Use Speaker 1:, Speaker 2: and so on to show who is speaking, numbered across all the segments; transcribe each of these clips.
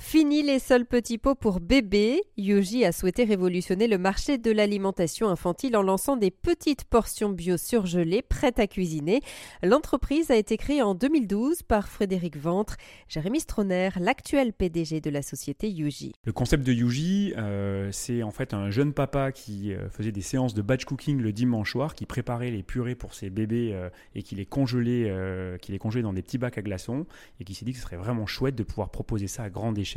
Speaker 1: Fini les seuls petits pots pour bébés. Yuji a souhaité révolutionner le marché de l'alimentation infantile en lançant des petites portions bio surgelées prêtes à cuisiner. L'entreprise a été créée en 2012 par Frédéric Ventre, Jérémy Stroner, l'actuel PDG de la société Yuji.
Speaker 2: Le concept de Yuji, euh, c'est en fait un jeune papa qui euh, faisait des séances de batch cooking le dimanche soir, qui préparait les purées pour ses bébés euh, et qui les congelait, qui les congelait dans des petits bacs à glaçons et qui s'est dit que ce serait vraiment chouette de pouvoir proposer ça à grande échelle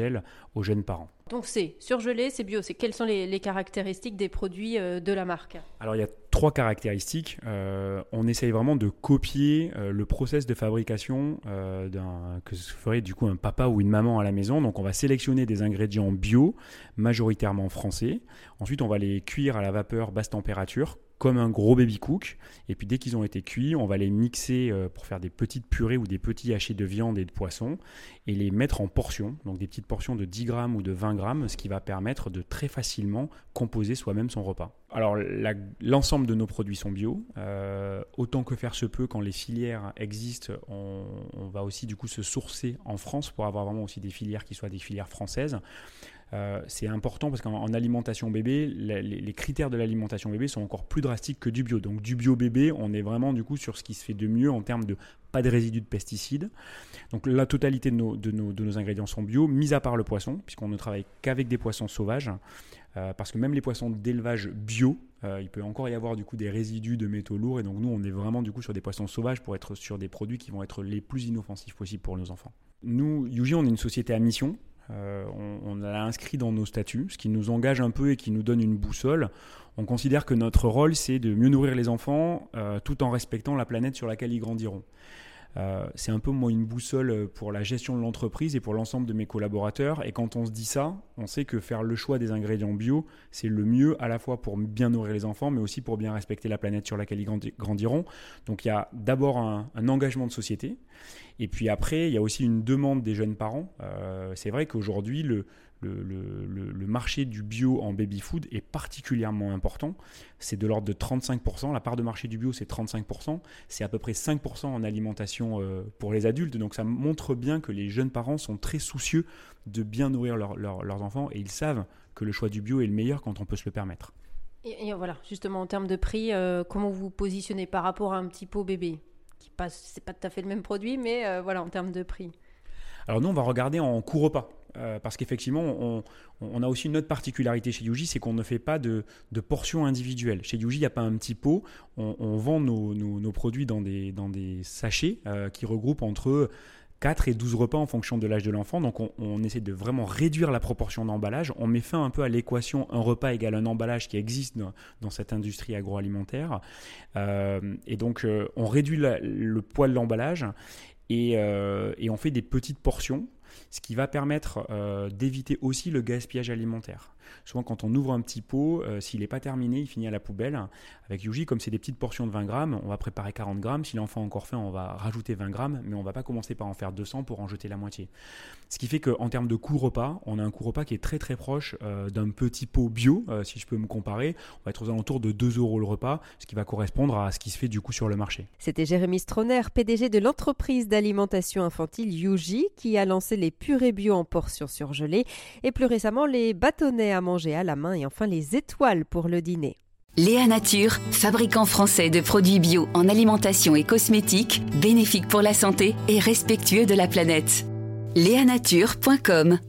Speaker 2: aux jeunes parents.
Speaker 1: Donc c'est surgelé, c'est bio. C'est quelles sont les, caractéristiques des produits euh, de la marque?
Speaker 2: Alors il y a trois caractéristiques. Euh, on essaye vraiment de copier euh, le process de fabrication d'un que ferait du coup un papa ou une maman à la maison. Donc on va sélectionner des ingrédients bio, majoritairement français. Ensuite on va les cuire à la vapeur basse température comme un gros baby cook. Et puis dès qu'ils ont été cuits, on va les mixer euh, pour faire des petites purées ou des petits hachés de viande et de poisson et les mettre en portions, donc des petites portions de 10 grammes ou de 20 grammes, ce qui va permettre de très facilement composer soi-même son repas. Alors l'ensemble de nos produits sont bio. Euh, autant que faire se peut, quand les filières existent, on, va aussi du coup se sourcer en France pour avoir vraiment aussi des filières qui soient des filières françaises. Euh, c'est important parce qu'en alimentation bébé, les, critères de l'alimentation bébé sont encore plus drastiques que du bio. Donc du bio bébé, on est vraiment du coup sur ce qui se fait de mieux en termes de pas de résidus de pesticides. Donc la totalité de nos, de nos, ingrédients sont bio, mis à part le poisson, puisqu'on ne travaille qu'avec des poissons sauvages. Euh, parce que même les poissons d'élevage bio, euh, il peut encore y avoir du coup des résidus de métaux lourds et donc nous on est vraiment du coup sur des poissons sauvages pour être sur des produits qui vont être les plus inoffensifs possibles pour nos enfants. Nous, Yuji, on est une société à mission, euh, on, l'a inscrit dans nos statuts, ce qui nous engage un peu et qui nous donne une boussole. On considère que notre rôle, c'est de mieux nourrir les enfants tout en respectant la planète sur laquelle ils grandiront. Euh, c'est un peu moi une boussole pour la gestion de l'entreprise et pour l'ensemble de mes collaborateurs. Et quand on se dit ça, on sait que faire le choix des ingrédients bio, c'est le mieux à la fois pour bien nourrir les enfants, mais aussi pour bien respecter la planète sur laquelle ils grandiront. Donc il y a d'abord un, engagement de société, et puis après, il y a aussi une demande des jeunes parents. Euh, c'est vrai qu'aujourd'hui, le, le, marché du bio en baby-food est particulièrement important. C'est de l'ordre de 35%. La part de marché du bio, c'est 35%. C'est à peu près 5% en alimentation euh, pour les adultes. Donc ça montre bien que les jeunes parents sont très soucieux de bien nourrir leurs enfants et ils savent que le choix du bio est le meilleur quand on peut se le permettre.
Speaker 1: Et, voilà, justement en termes de prix, euh, comment vous vous positionnez par rapport à un petit pot bébé qui passe, c'est pas tout à fait le même produit, mais euh, voilà en termes de prix.
Speaker 2: Alors nous, on va regarder en coût repas. Euh, parce qu'effectivement, on, a aussi une autre particularité chez Yuji, c'est qu'on ne fait pas de, portions individuelles. Chez Yuji, il n'y a pas un petit pot. On, vend nos, produits dans des, sachets euh, qui regroupent entre 4 et 12 repas en fonction de l'âge de l'enfant. Donc on, essaie de vraiment réduire la proportion d'emballage. On met fin un peu à l'équation un repas égale un emballage qui existe dans, cette industrie agroalimentaire. Euh, et donc on réduit le poids de l'emballage et, on fait des petites portions ce qui va permettre euh, d'éviter aussi le gaspillage alimentaire. Souvent, quand on ouvre un petit pot, euh, s'il n'est pas terminé, il finit à la poubelle. Avec Yuji, comme c'est des petites portions de 20 grammes, on va préparer 40 grammes. Si l'enfant a encore faim, on va rajouter 20 grammes, mais on ne va pas commencer par en faire 200 pour en jeter la moitié. Ce qui fait qu'en termes de coût repas, on a un coût repas qui est très très proche euh, d'un petit pot bio, si je peux me comparer. On va être aux alentours de 2 euros le repas, ce qui va correspondre à ce qui se fait du coup sur le marché.
Speaker 1: C'était Jérémy Stroner, PDG de l'entreprise d'alimentation infantile Yuji, qui a lancé les purées bio en portions surgelées et plus récemment les bâtonnets à manger à la main et enfin les étoiles pour le dîner.
Speaker 3: Léa Nature, fabricant français de produits bio en alimentation et cosmétiques, bénéfiques pour la santé et respectueux de la planète. Léanature.com